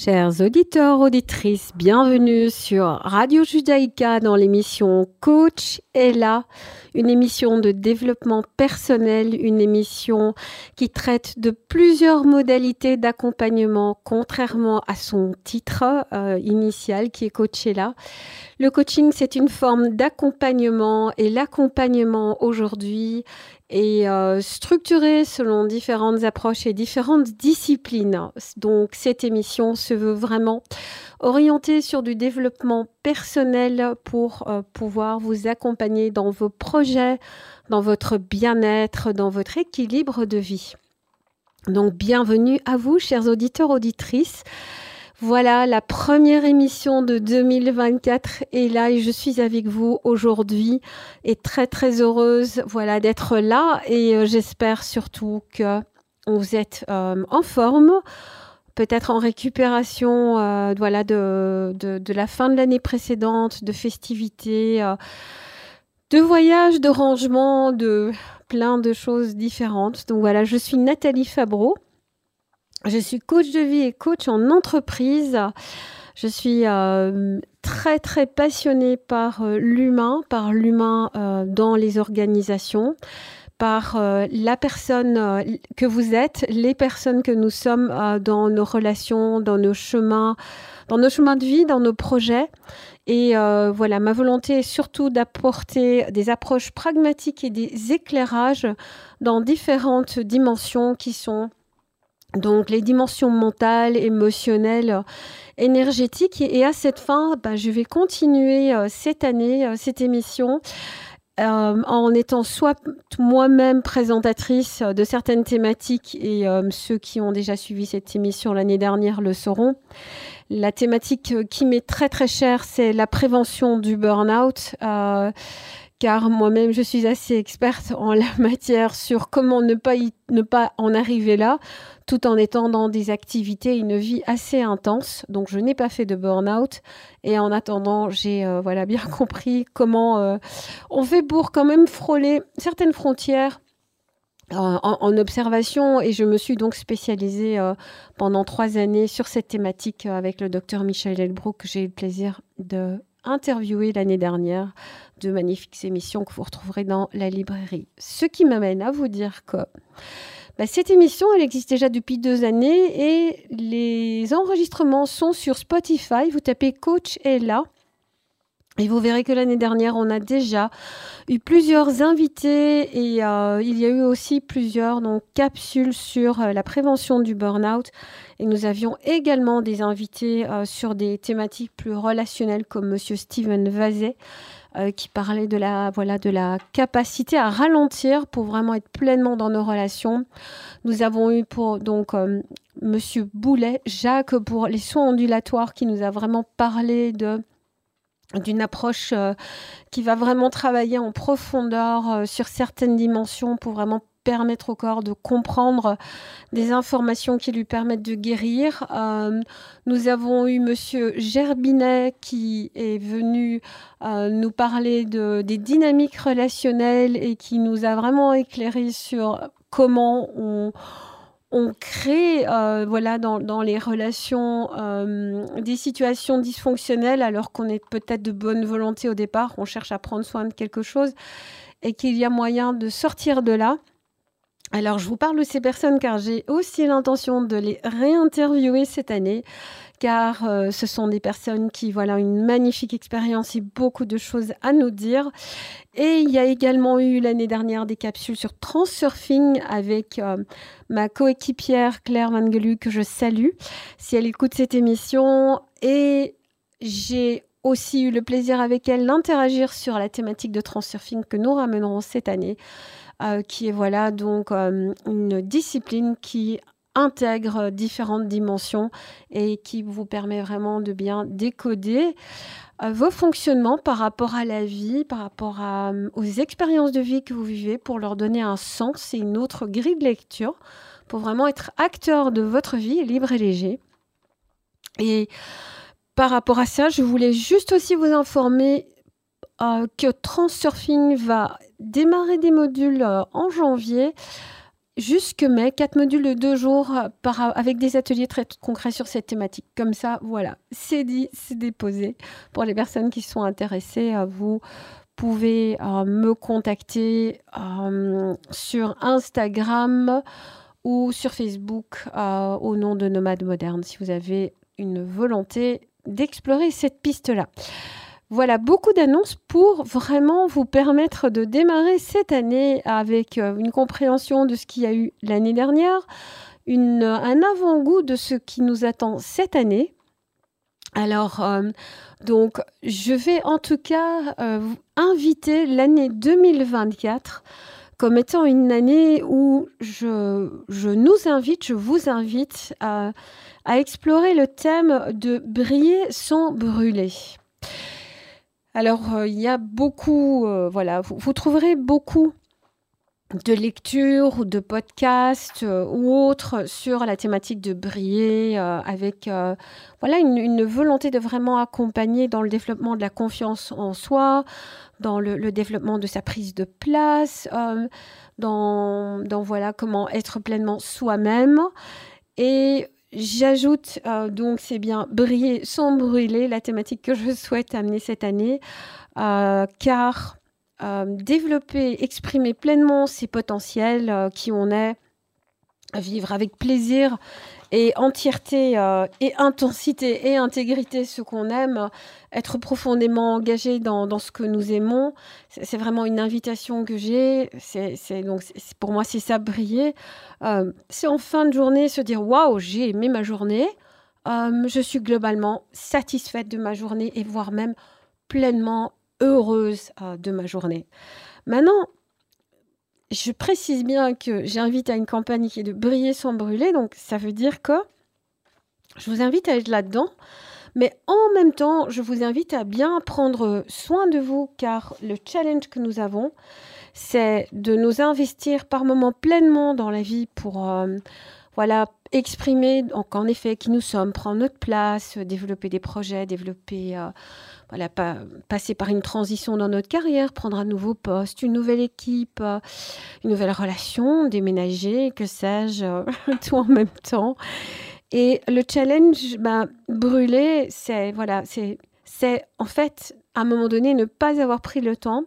Chers auditeurs, auditrices, bienvenue sur Radio Judaïka dans l'émission Coach est là, une émission de développement personnel, une émission qui traite de plusieurs modalités d'accompagnement, contrairement à son titre euh, initial qui est Coach est là. Le coaching, c'est une forme d'accompagnement et l'accompagnement aujourd'hui est euh, structuré selon différentes approches et différentes disciplines. Donc cette émission se veut vraiment orientée sur du développement personnel pour euh, pouvoir vous accompagner dans vos projets, dans votre bien-être, dans votre équilibre de vie. Donc bienvenue à vous, chers auditeurs, auditrices. Voilà, la première émission de 2024 est là et je suis avec vous aujourd'hui et très très heureuse voilà d'être là et euh, j'espère surtout que vous êtes euh, en forme, peut-être en récupération euh, voilà de, de, la fin de l'année précédente, de festivités, de voyages, de rangements, de plein de choses différentes. Donc voilà, je suis Nathalie Fabreau. Je suis coach de vie et coach en entreprise. Je suis euh, très très passionnée par euh, l'humain, par l'humain euh, dans les organisations, par la personne que vous êtes, les personnes que nous sommes dans nos relations, dans nos chemins, dans nos chemins de vie, dans nos projets. Et voilà, ma volonté est surtout d'apporter des approches pragmatiques et des éclairages dans différentes dimensions qui sont donc les dimensions mentales, émotionnelles, énergétiques. Et, à cette fin, bah, je vais continuer euh, cette année, euh, cette émission. Euh, en étant soit moi-même présentatrice de certaines thématiques et ceux qui ont déjà suivi cette émission l'année dernière le sauront. La thématique qui m'est très très chère, c'est la prévention du burn-out car moi-même je suis assez experte en la matière sur comment ne pas, en arriver là, tout en étant dans des activités, une vie assez intense. Donc je n'ai pas fait de burn-out et en attendant j'ai euh, bien compris comment euh, on fait pour quand même frôler certaines frontières. Euh, en, observation et je me suis donc spécialisée pendant trois années sur cette thématique avec le docteur Michel Elbrook que j'ai eu le plaisir de interviewé l'année dernière, de magnifiques émissions que vous retrouverez dans la librairie. Ce qui m'amène à vous dire que bah, cette émission, elle existe déjà depuis deux années et les enregistrements sont sur Spotify. Vous tapez Coach là. Et vous verrez que l'année dernière, on a déjà eu plusieurs invités et euh, il y a eu aussi plusieurs donc, capsules sur euh, la prévention du burn-out. Et nous avions également des invités euh, sur des thématiques plus relationnelles comme Monsieur Steven Vazet, qui parlait de la, voilà, de la capacité à ralentir pour vraiment être pleinement dans nos relations. Nous avons eu pour donc Monsieur Boulet, Jacques pour les soins ondulatoires qui nous a vraiment parlé de d'une approche euh, qui va vraiment travailler en profondeur euh, sur certaines dimensions pour vraiment permettre au corps de comprendre des informations qui lui permettent de guérir. Euh, nous avons eu Monsieur Gerbinet qui est venu nous parler de, des dynamiques relationnelles et qui nous a vraiment éclairé sur comment on on crée euh, voilà dans, les relations euh, des situations dysfonctionnelles alors qu'on est peut-être de bonne volonté au départ, on cherche à prendre soin de quelque chose et qu'il y a moyen de sortir de là. Alors je vous parle de ces personnes car j'ai aussi l'intention de les réinterviewer cette année car euh, ce sont des personnes qui voilà une magnifique expérience et beaucoup de choses à nous dire. Et il y a également eu l'année dernière des capsules sur Transurfing avec euh, ma coéquipière Claire Mangelu que je salue si elle écoute cette émission. Et j'ai aussi eu le plaisir avec elle d'interagir sur la thématique de Transurfing que nous ramènerons cette année. Euh, qui est voilà donc une discipline qui intègre différentes dimensions et qui vous permet vraiment de bien décoder euh, vos fonctionnements par rapport à la vie, par rapport euh, aux expériences de vie que vous vivez pour leur donner un sens et une autre grille de lecture pour vraiment être acteur de votre vie libre et léger. Et par rapport à ça, je voulais juste aussi vous informer euh, que Transurfing va démarrer des modules en janvier jusque mai, quatre modules de deux jours par, avec des ateliers très concrets sur cette thématique. Comme ça, voilà, c'est dit, c'est déposé. Pour les personnes qui sont intéressées, vous pouvez me contacter sur Instagram ou sur Facebook au nom de Nomade Moderne si vous avez une volonté d'explorer cette piste-là. Voilà, beaucoup d'annonces pour vraiment vous permettre de démarrer cette année avec euh, une compréhension de ce qu'il y a eu l'année dernière, une, un avant-goût de ce qui nous attend cette année. Alors, euh, donc, je vais en tout cas euh, inviter l'année 2024 comme étant une année où je, je, nous invite, je vous invite à explorer le thème de briller sans brûler. Alors, euh, il y a beaucoup, euh, voilà, vous, trouverez beaucoup de lectures ou de podcasts euh, ou autres sur la thématique de briller avec voilà une, volonté de vraiment accompagner dans le développement de la confiance en soi, dans le, développement de sa prise de place, dans, dans voilà comment être pleinement soi-même. Et J'ajoute euh, donc, c'est bien briller sans brûler, la thématique que je souhaite amener cette année, euh, car euh, développer, exprimer pleinement ses potentiels, qui on est, vivre avec plaisir et entièreté euh, et intensité et intégrité ce qu'on aime, être profondément engagé dans, dans ce que nous aimons, c'est vraiment une invitation que j'ai. C'est donc pour moi c'est ça briller. Euh, c'est en fin de journée se dire waouh j'ai aimé ma journée, euh, je suis globalement satisfaite de ma journée et voire même pleinement heureuse de ma journée. Maintenant, je précise bien que j'invite à une campagne qui est de briller sans brûler, donc ça veut dire que je vous invite à être là-dedans, mais en même temps, je vous invite à bien prendre soin de vous, car le challenge que nous avons, c'est de nous investir par moments pleinement dans la vie pour euh, voilà, exprimer en effet qui nous sommes, prendre notre place, développer des projets, développer euh, voilà, passer par une transition dans notre carrière, prendre un nouveau poste, une nouvelle équipe, euh, une nouvelle relation, déménager, que sais-je, euh, tout en même temps. Et le challenge, bah, brûler, c'est voilà, c'est c'est en fait à un moment donné ne pas avoir pris le temps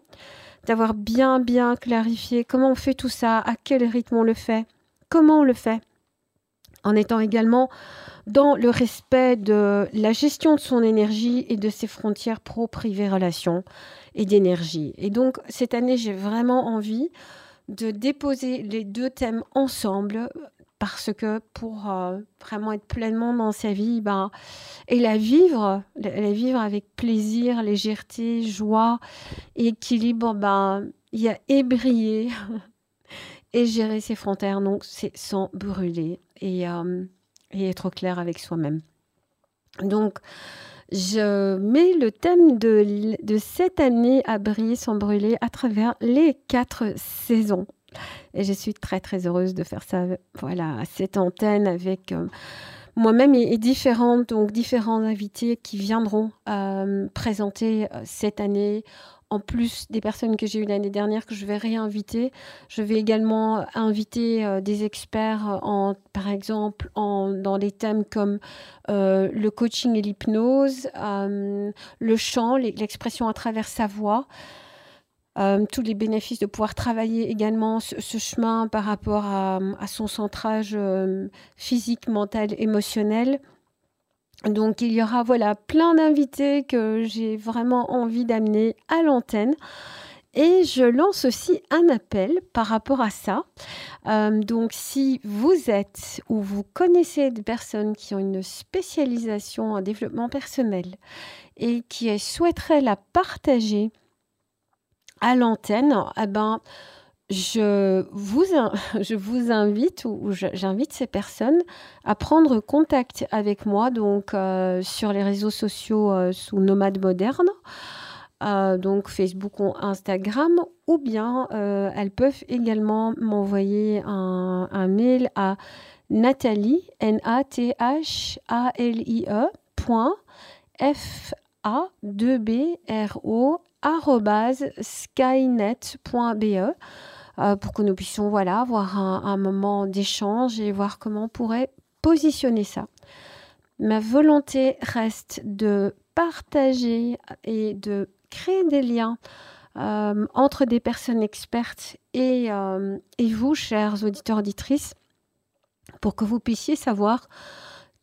d'avoir bien bien clarifié comment on fait tout ça, à quel rythme on le fait, comment on le fait, en étant également dans le respect de la gestion de son énergie et de ses frontières pro-privé relations et d'énergie. Et donc, cette année, j'ai vraiment envie de déposer les deux thèmes ensemble parce que pour euh, vraiment être pleinement dans sa vie ben, et la vivre, la vivre avec plaisir, légèreté, joie, équilibre, ben, il y a ébriller et gérer ses frontières, donc c'est sans brûler. Et euh, et être clair avec soi-même. Donc, je mets le thème de, de, cette année à briller sans brûler à travers les quatre saisons. Et je suis très très heureuse de faire ça, voilà, cette antenne avec euh, moi-même et, différentes, donc différents invités qui viendront euh, présenter cette année en plus des personnes que j'ai eues l'année dernière, que je vais réinviter. Je vais également inviter euh, des experts, en, par exemple, en, dans des thèmes comme euh, le coaching et l'hypnose, euh, le chant, l'expression à travers sa voix. tous les bénéfices de pouvoir travailler également ce, chemin par rapport à, à son centrage physique, mental, émotionnel. Donc il y aura voilà plein d'invités que j'ai vraiment envie d'amener à l'antenne. Et je lance aussi un appel par rapport à ça. Euh, donc si vous êtes ou vous connaissez des personnes qui ont une spécialisation en développement personnel et qui souhaiteraient la partager à l'antenne, eh ben, je vous, invite ou j'invite ces personnes à prendre contact avec moi donc euh, sur les réseaux sociaux euh, sous Nomade Moderne, euh, donc Facebook ou Instagram, ou bien elles peuvent également m'envoyer un, un, mail à Nathalie N A T H A L I E point F A 2 B R O skynet.be pour que nous puissions voilà, avoir un, moment d'échange et voir comment on pourrait positionner ça. Ma volonté reste de partager et de créer des liens entre des personnes expertes et, et, vous, chers auditeurs, auditrices, pour que vous puissiez savoir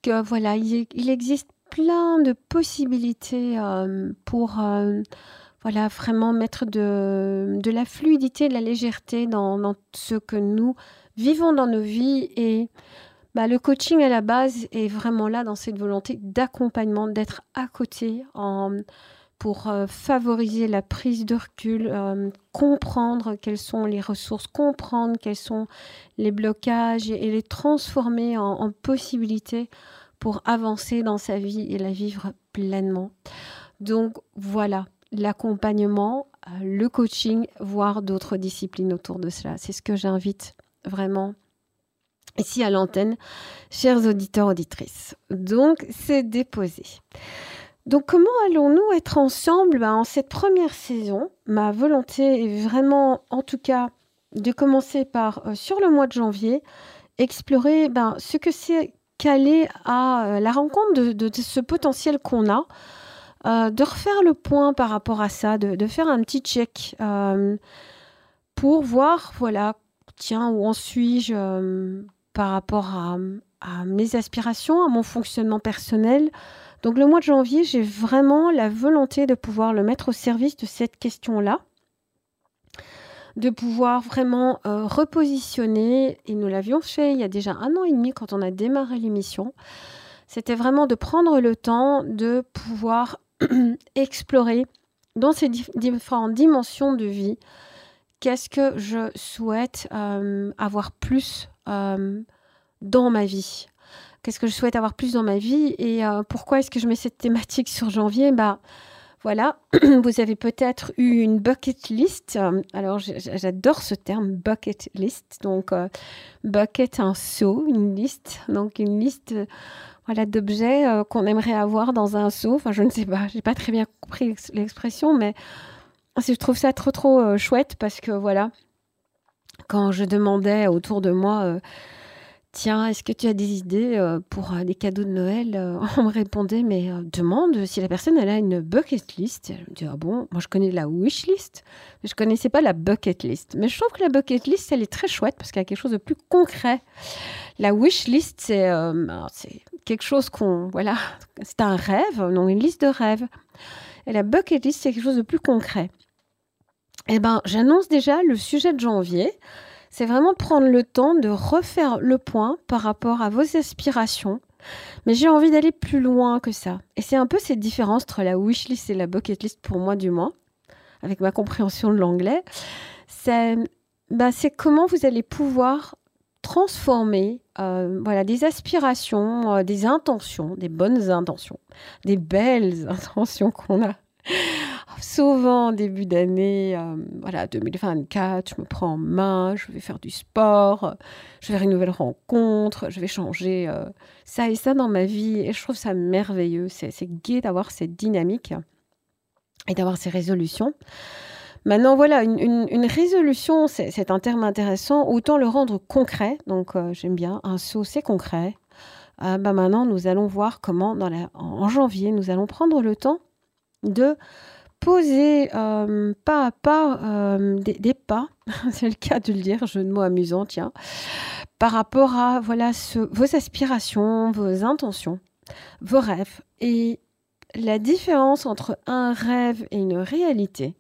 que voilà, il, existe plein de possibilités euh, pour euh, voilà, vraiment mettre de, la fluidité, de la légèreté dans, ce que nous vivons dans nos vies. Et bah, le coaching à la base est vraiment là dans cette volonté d'accompagnement, d'être à côté pour euh, favoriser la prise de recul, euh, comprendre quelles sont les ressources, comprendre quels sont les blocages et, les transformer en, possibilités pour avancer dans sa vie et la vivre pleinement. Donc voilà, l'accompagnement, euh, le coaching, voire d'autres disciplines autour de cela. C'est ce que j'invite vraiment ici à l'antenne, chers auditeurs, auditrices. Donc c'est déposé. Donc comment allons-nous être ensemble ben, en cette première saison? Ma volonté est vraiment, en tout cas, de commencer par, euh, sur le mois de janvier, explorer ben, ce que c'est qu'aller à euh, la rencontre de, ce potentiel qu'on a, euh, de refaire le point par rapport à ça, de, faire un petit check pour voir, voilà, tiens, où en suis-je par rapport à, mes aspirations, à mon fonctionnement personnel, donc le mois de janvier, j'ai vraiment la volonté de pouvoir le mettre au service de cette question-là, de pouvoir vraiment euh, repositionner, et nous l'avions fait il y a déjà un an et demi quand on a démarré l'émission, c'était vraiment de prendre le temps de pouvoir explorer dans ces différentes dimensions de vie, qu'est-ce que je souhaite euh, avoir plus euh, dans ma vie? Qu'est-ce que je souhaite avoir plus dans ma vie? Et euh, pourquoi est-ce que je mets cette thématique sur janvier? Bah, voilà, vous avez peut-être eu une bucket list. Alors, j'adore ce terme bucket list. Donc, euh, bucket, un seau, une liste. Donc, une liste voilà, d'objets euh, qu'on aimerait avoir dans un seau. Enfin, je ne sais pas, j'ai pas très bien compris l'expression, mais je trouve ça trop, trop chouette parce que voilà, quand je demandais autour de moi Tiens, est-ce que tu as des idées euh, pour euh, des cadeaux de Noël? Euh, On me répondait, mais demande si la personne elle a une bucket list. Je me dis, ah bon, moi je connais la wish list, mais je connaissais pas la bucket list. Mais je trouve que la bucket list, elle est très chouette parce qu'il y a quelque chose de plus concret. La wish list, c'est quelque chose qu'on, voilà, c'est un rêve, non, une liste de rêves. Et la bucket list, c'est quelque chose de plus concret. Eh ben, j'annonce déjà le sujet de janvier c'est vraiment prendre le temps de refaire le point par rapport à vos aspirations. Mais j'ai envie d'aller plus loin que ça. Et c'est un peu cette différence entre la wish list et la bucket list pour moi du moins, avec ma compréhension de l'anglais. C'est bah, comment vous allez pouvoir transformer euh, voilà, des aspirations, euh, des intentions, des bonnes intentions, des belles intentions qu'on a souvent début d'année, euh, voilà, 2024, je me prends en main, je vais faire du sport, je vais faire une nouvelle rencontre, je vais changer euh, ça et ça dans ma vie. Et je trouve ça merveilleux. C'est, gai d'avoir cette dynamique et d'avoir ces résolutions. Maintenant, voilà, une, résolution, c'est, un terme intéressant. Autant le rendre concret. Donc, euh, j'aime bien. Un saut, c'est concret. bah maintenant, nous allons voir comment, en janvier, nous allons prendre le temps de poser euh, pas à pas euh, des, pas, c'est le cas de le dire, jeu de mots amusant, tiens, par rapport à voilà vos aspirations, vos intentions, vos rêves. Et la différence entre un rêve et une réalité,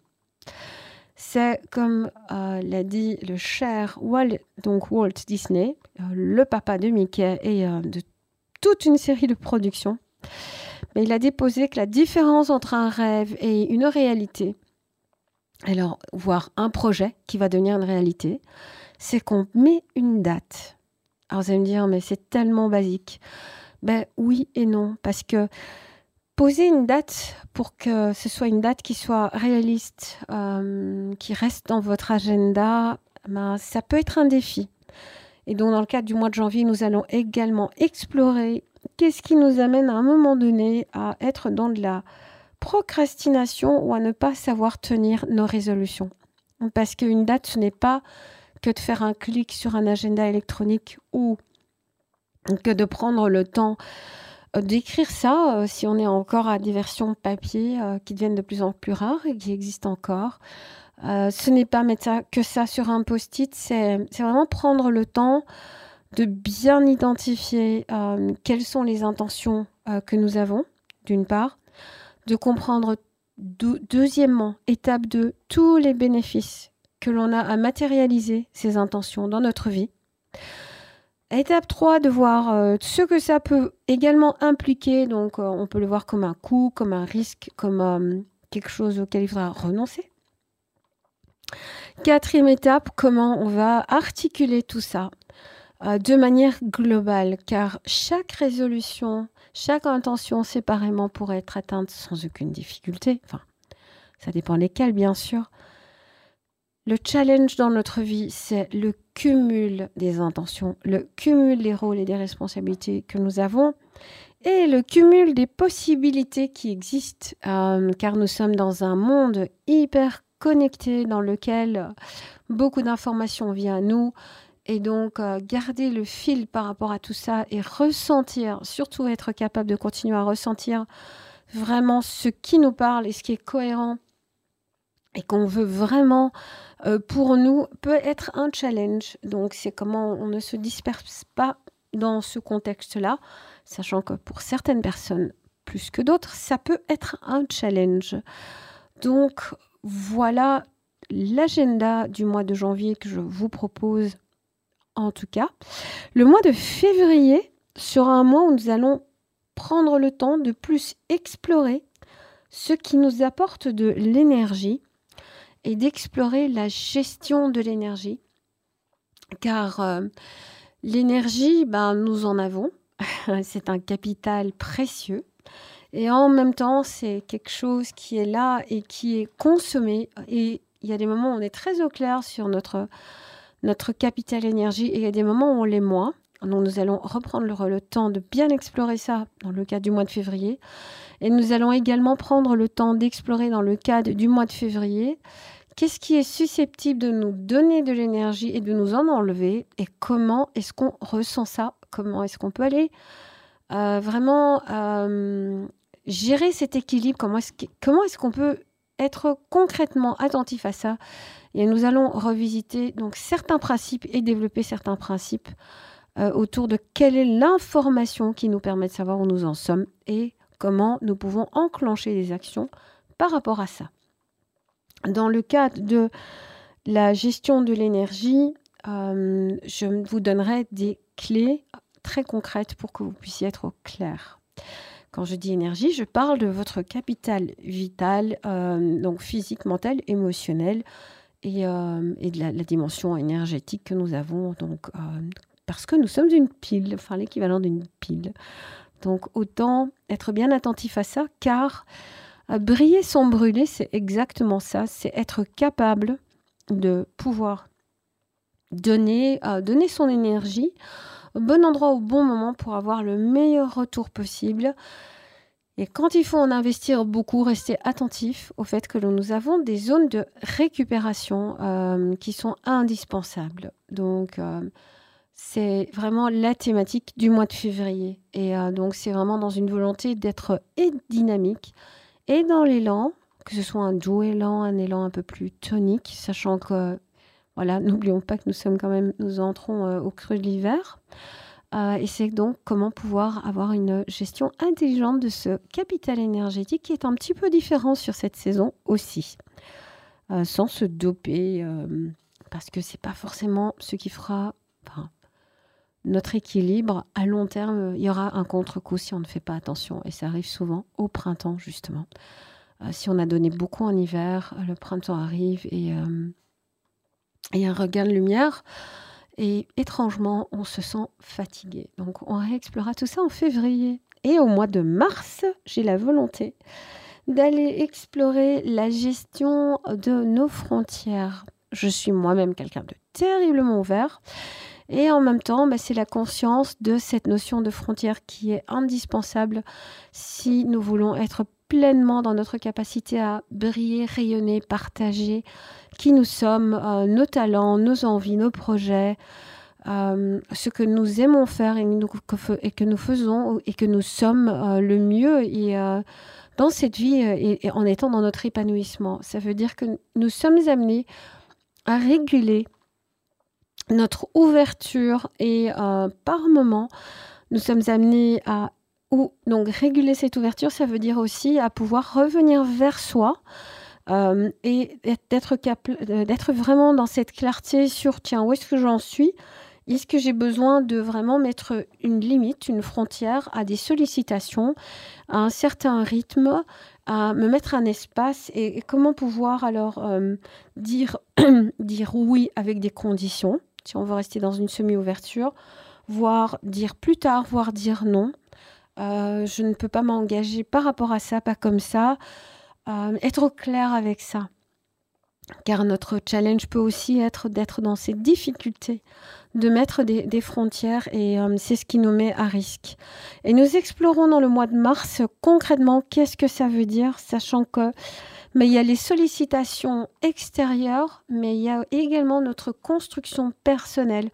c'est comme euh, l'a dit le cher Walt, Walt Disney, le papa de Mickey et de toute une série de productions mais il a déposé que la différence entre un rêve et une réalité, alors voir un projet qui va devenir une réalité, c'est qu'on met une date. Alors vous allez me dire, mais c'est tellement basique. Ben oui et non, parce que poser une date pour que ce soit une date qui soit réaliste, euh, qui reste dans votre agenda, ben, ça peut être un défi. Et donc dans le cadre du mois de janvier, nous allons également explorer qu'est-ce qui nous amène à un moment donné à être dans de la procrastination ou à ne pas savoir tenir nos résolutions? Parce qu'une date, ce n'est pas que de faire un clic sur un agenda électronique ou que de prendre le temps euh, d'écrire ça, euh, si on est encore à des versions papier euh, qui deviennent de plus en plus rares et qui existent encore. ce n'est pas mettre ça, que ça sur un post-it, c'est vraiment prendre le temps de bien identifier quelles sont les intentions que nous avons, d'une part, de comprendre deuxièmement, étape 2, tous les bénéfices que l'on a à matérialiser ces intentions dans notre vie. Étape 3, de voir euh, ce que ça peut également impliquer. Donc, euh, on peut le voir comme un coût, comme un risque, comme euh, quelque chose auquel il faudra renoncer. Quatrième étape, comment on va articuler tout ça de manière globale, car chaque résolution, chaque intention séparément pourrait être atteinte sans aucune difficulté. Enfin, ça dépend lesquelles, bien sûr. Le challenge dans notre vie, c'est le cumul des intentions, le cumul des rôles et des responsabilités que nous avons et le cumul des possibilités qui existent, euh, car nous sommes dans un monde hyper connecté dans lequel beaucoup d'informations viennent à nous. Et donc, euh, garder le fil par rapport à tout ça et ressentir, surtout être capable de continuer à ressentir vraiment ce qui nous parle et ce qui est cohérent et qu'on veut vraiment euh, pour nous peut être un challenge. Donc c'est comment on ne se disperse pas dans ce contexte-là, sachant que pour certaines personnes plus que d'autres, ça peut être un challenge. Donc voilà l'agenda du mois de janvier que je vous propose en tout cas. Le mois de février sera un mois où nous allons prendre le temps de plus explorer ce qui nous apporte de l'énergie et d'explorer la gestion de l'énergie. Car euh, l'énergie, ben, nous en avons. c'est un capital précieux. Et en même temps, c'est quelque chose qui est là et qui est consommé. Et il y a des moments où on est très au clair sur notre, notre capital énergie. Et il y a des moments où on l'est moins. Nous allons reprendre le, le, temps de bien explorer ça dans le cadre du mois de février. Et nous allons également prendre le temps d'explorer dans le cadre du mois de février. Qu'est-ce qui est susceptible de nous donner de l'énergie et de nous en enlever? Et comment est-ce qu'on ressent ça? Comment est-ce qu'on peut aller euh, vraiment euh, gérer cet équilibre? Comment est-ce qu'on peut être concrètement attentif à ça? Et nous allons revisiter donc certains principes et développer certains principes euh, autour de quelle est l'information qui nous permet de savoir où nous en sommes et comment nous pouvons enclencher des actions par rapport à ça. Dans le cadre de la gestion de l'énergie, euh, je vous donnerai des clés très concrètes pour que vous puissiez être au clair. Quand je dis énergie, je parle de votre capital vital, euh, donc physique, mental, émotionnel, et, euh, de la, dimension énergétique que nous avons. Donc, parce que nous sommes une pile, enfin l'équivalent d'une pile. Donc, autant être bien attentif à ça, car briller sans brûler, c'est exactement ça, c'est être capable de pouvoir donner, euh, donner son énergie au bon endroit au bon moment pour avoir le meilleur retour possible. Et quand il faut en investir beaucoup, rester attentif au fait que nous avons des zones de récupération euh, qui sont indispensables. Donc, euh, c'est vraiment la thématique du mois de février. Et donc, c'est vraiment dans une volonté d'être dynamique, et dans l'élan, que ce soit un doux élan, un élan un peu plus tonique, sachant que, voilà, n'oublions pas que nous sommes quand même, nous entrons euh, au creux de l'hiver. Euh, et c'est donc comment pouvoir avoir une gestion intelligente de ce capital énergétique qui est un petit peu différent sur cette saison aussi, euh, sans se doper, parce que c'est pas forcément ce qui fera notre équilibre à long terme, il y aura un contre-coup si on ne fait pas attention. Et ça arrive souvent au printemps, justement. Euh, si on a donné beaucoup en hiver, le printemps arrive et euh, il y a un regain de lumière. Et étrangement, on se sent fatigué. Donc, on réexplorera tout ça en février. Et au mois de mars, j'ai la volonté d'aller explorer la gestion de nos frontières. Je suis moi-même quelqu'un de terriblement ouvert Et en même temps, bah, c'est la conscience de cette notion de frontière qui est indispensable si nous voulons être pleinement dans notre capacité à briller, rayonner, partager qui nous sommes, euh, nos talents, nos envies, nos projets, euh, ce que nous aimons faire et, que nous faisons et que nous sommes euh, le mieux et, dans cette vie et, en étant dans notre épanouissement. Ça veut dire que nous sommes amenés à réguler notre ouverture et par moment, nous sommes amenés à donc réguler cette ouverture, ça veut dire aussi à pouvoir revenir vers soi euh, et d'être d'être vraiment dans cette clarté sur tiens où est-ce que j'en suis? Est-ce que j'ai besoin de vraiment mettre une limite, une frontière à des sollicitations, à un certain rythme, à me mettre un espace? Et, comment pouvoir alors euh, dire, dire oui avec des conditions, si on veut rester dans une semi-ouverture, voire dire plus tard, voire dire non, euh, je ne peux pas m'engager par rapport à ça, pas comme ça. Euh, être au clair avec ça. Car notre challenge peut aussi être d'être dans ces difficultés, de mettre des, frontières et euh, c'est ce qui nous met à risque. Et nous explorons dans le mois de mars concrètement qu'est-ce que ça veut dire, sachant que mais il y a les sollicitations extérieures, mais il y a également notre construction personnelle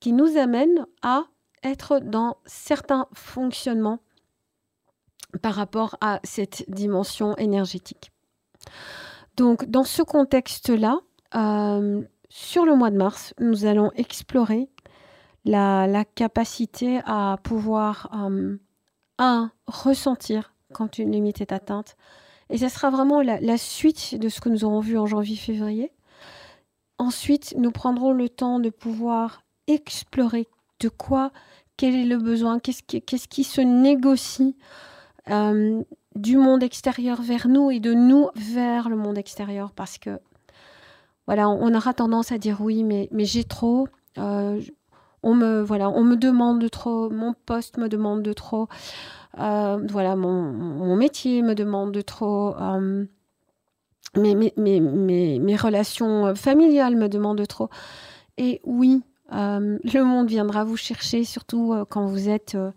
qui nous amène à être dans certains fonctionnements par rapport à cette dimension énergétique. Donc dans ce contexte-là, euh, sur le mois de mars, nous allons explorer la, capacité à pouvoir, euh, ressentir quand une limite est atteinte. Et ce sera vraiment la suite de ce que nous aurons vu en janvier-février. Ensuite, nous prendrons le temps de pouvoir explorer de quoi quel est le besoin, qu'est-ce qui, se négocie euh, du monde extérieur vers nous et de nous vers le monde extérieur parce que voilà, on aura tendance à dire oui, mais, j'ai trop. Euh, on me voilà, on me demande de trop, mon poste me demande de trop, euh, voilà, mon, métier me demande de trop, mes, relations familiales me demandent de trop. Et oui, euh, le monde viendra vous chercher, surtout euh, quand vous êtes euh,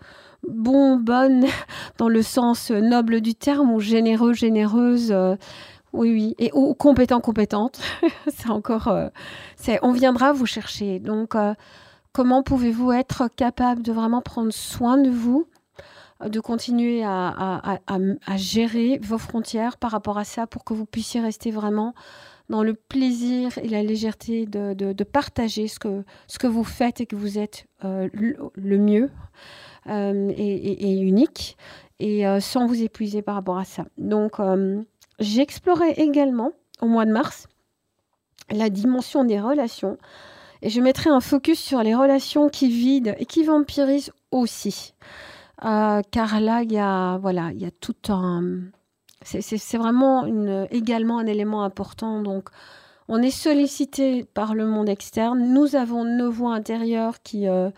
bon, bonne, dans le sens noble du terme, ou généreux, généreuse. oui, oui, et ou compétent, compétente. c'est encore. c'est, on viendra vous chercher. Donc, comment pouvez-vous être capable de vraiment prendre soin de vous de continuer à, à, gérer vos frontières par rapport à ça pour que vous puissiez rester vraiment dans le plaisir et la légèreté de, de, partager ce que, ce que vous faites et que vous êtes euh, le, mieux euh, et, unique, et euh, sans vous épuiser par rapport à ça. Donc, j'ai exploré également au mois de mars la dimension des relations. Et je mettrai un focus sur les relations qui vident et qui vampirisent aussi. car là, il voilà, il y a tout un, c'est vraiment également un élément important. Donc, on est sollicité par le monde externe. Nous avons nos voix intérieures qui euh,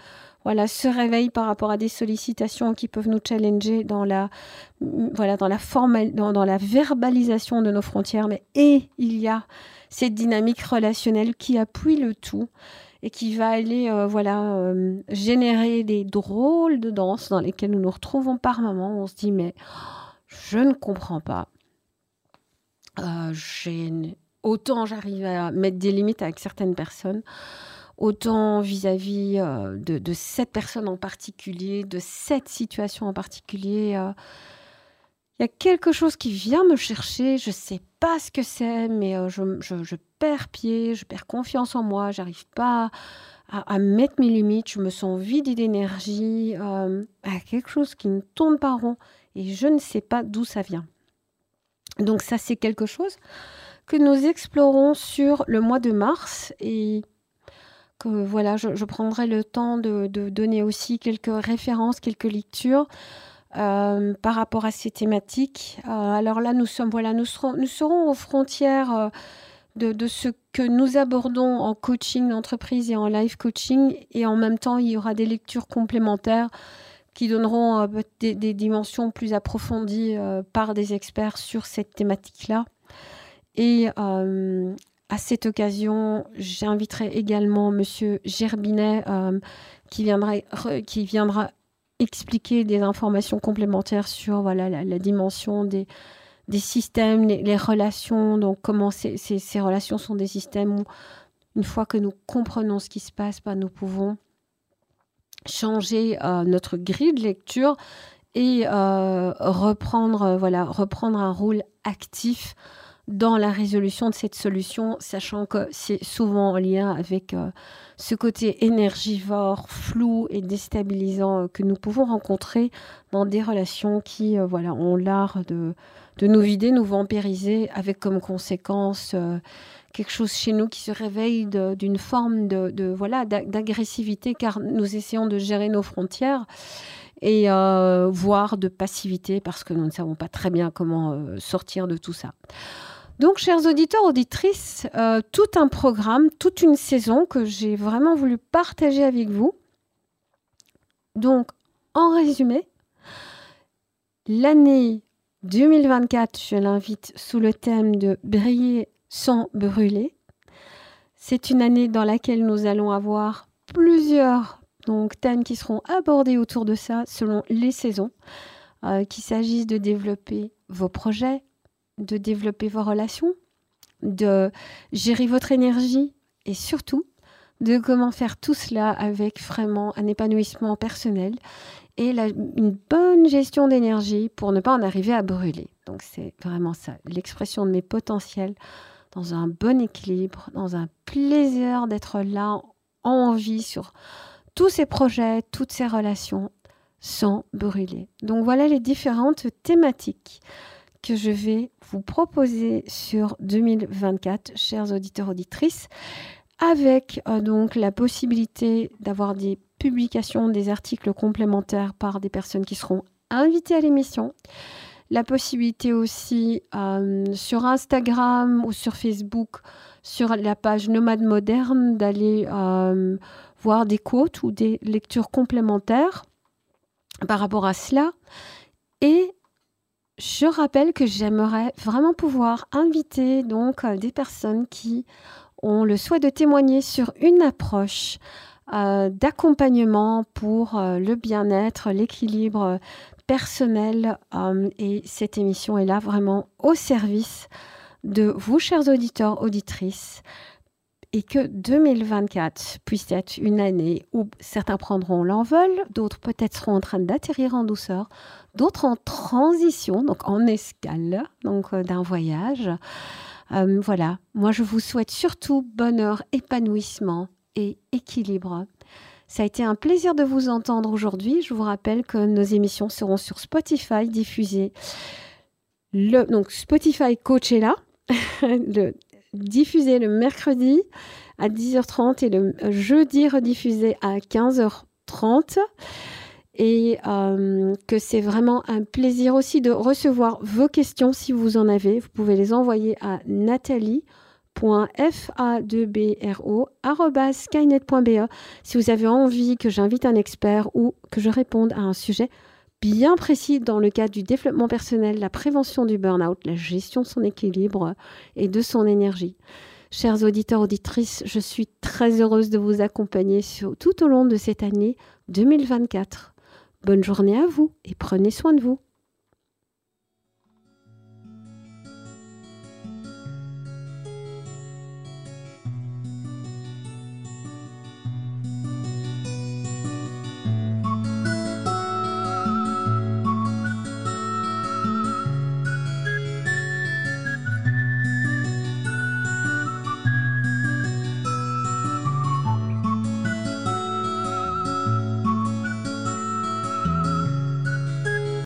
voilà, se réveillent par rapport à des sollicitations qui peuvent nous challenger dans la, voilà, dans la, dans, dans la verbalisation de nos frontières. Mais et il y a cette dynamique relationnelle qui appuie le tout et qui va aller euh, voilà euh, générer des drôles de danses dans lesquelles nous nous retrouvons par moments. On se dit mais je ne comprends pas. Euh, autant j'arrive à mettre des limites avec certaines personnes, autant vis-à-vis euh, de, cette personne en particulier, de cette situation en particulier. Euh, il y a quelque chose qui vient me chercher, je ne sais pas ce que c'est, mais je, perds pied, je perds confiance en moi, j'arrive pas à, mettre mes limites, je me sens vide d'énergie, à quelque chose qui ne tourne pas rond et je ne sais pas d'où ça vient. Donc ça, c'est quelque chose que nous explorons sur le mois de mars et que voilà, je, prendrai le temps de, donner aussi quelques références, quelques lectures euh, par rapport à ces thématiques. Euh, alors là, nous sommes voilà, nous serons, nous serons aux frontières euh, de, de, ce que nous abordons en coaching d'entreprise et en live coaching, et en même temps, il y aura des lectures complémentaires qui donneront euh, des, dimensions plus approfondies euh, par des experts sur cette thématique-là. Et euh, à cette occasion, j'inviterai également Monsieur Gerbinet qui, viendra, expliquer des informations complémentaires sur voilà, la, dimension des, systèmes, les, relations, donc comment ces, relations sont des systèmes où, une fois que nous comprenons ce qui se passe, bah, nous pouvons changer euh, notre grille de lecture et euh, reprendre, euh, voilà, reprendre un rôle actif dans la résolution de cette solution, sachant que c'est souvent en lien avec euh, ce côté énergivore, flou et déstabilisant euh, que nous pouvons rencontrer dans des relations qui euh, voilà, ont l'art de, nous vider, nous vampiriser, avec comme conséquence quelque chose chez nous qui se réveille d'une forme de voilà d'agressivité, car nous essayons de gérer nos frontières et voire de passivité parce que nous ne savons pas très bien comment sortir de tout ça. Donc, chers auditeurs, auditrices, euh, tout un programme, toute une saison que j'ai vraiment voulu partager avec vous. Donc, en résumé, l'année 2024, je l'invite sous le thème de briller sans brûler. C'est une année dans laquelle nous allons avoir plusieurs thèmes qui seront abordés autour de ça selon les saisons, euh, qu'il s'agisse de développer vos projets, de développer vos relations, de gérer votre énergie et surtout de comment faire tout cela avec vraiment un épanouissement personnel et une bonne gestion d'énergie pour ne pas en arriver à brûler. Donc c'est vraiment ça, l'expression de mes potentiels dans un bon équilibre, dans un plaisir d'être là en vie sur tous ces projets, toutes ces relations sans brûler. Donc voilà les différentes thématiques que je vais vous proposer sur 2024, chers auditeurs auditrices, avec euh, donc la possibilité d'avoir des publications, des articles complémentaires par des personnes qui seront invitées à l'émission. La possibilité aussi euh, sur Instagram ou sur Facebook, sur la page Nomade Moderne, d'aller euh, voir des quotes ou des lectures complémentaires par rapport à cela. Et je rappelle que j'aimerais vraiment pouvoir inviter donc euh, des personnes qui ont le souhait de témoigner sur une approche euh, d'accompagnement pour euh, le bien-être, l'équilibre personnel. et cette émission est là vraiment au service de vous, chers auditeurs, auditrices, et que 2024 puisse être une année où certains prendront l'envol, d'autres peut-être seront en train d'atterrir en douceur, d'autres en transition, donc en escale, donc euh, d'un voyage. Euh, voilà, moi je vous souhaite surtout bonheur, épanouissement et équilibre. Ça a été un plaisir de vous entendre aujourd'hui. Je vous rappelle que nos émissions seront sur Spotify diffusées. Le, donc Spotify Coachella, diffusé le mercredi à 10h30 et le jeudi rediffusé à 15h30 et euh, que c'est vraiment un plaisir aussi de recevoir vos questions si vous en avez. Vous pouvez les envoyer à nathalie.fa2bro.skynet.be si vous avez envie que j'invite un expert ou que je réponde à un sujet bien précis dans le cadre du développement personnel, la prévention du burn-out, la gestion de son équilibre et de son énergie. Chers auditeurs, auditrices, je suis très heureuse de vous accompagner tout au long de cette année 2024. Bonne journée à vous et prenez soin de vous.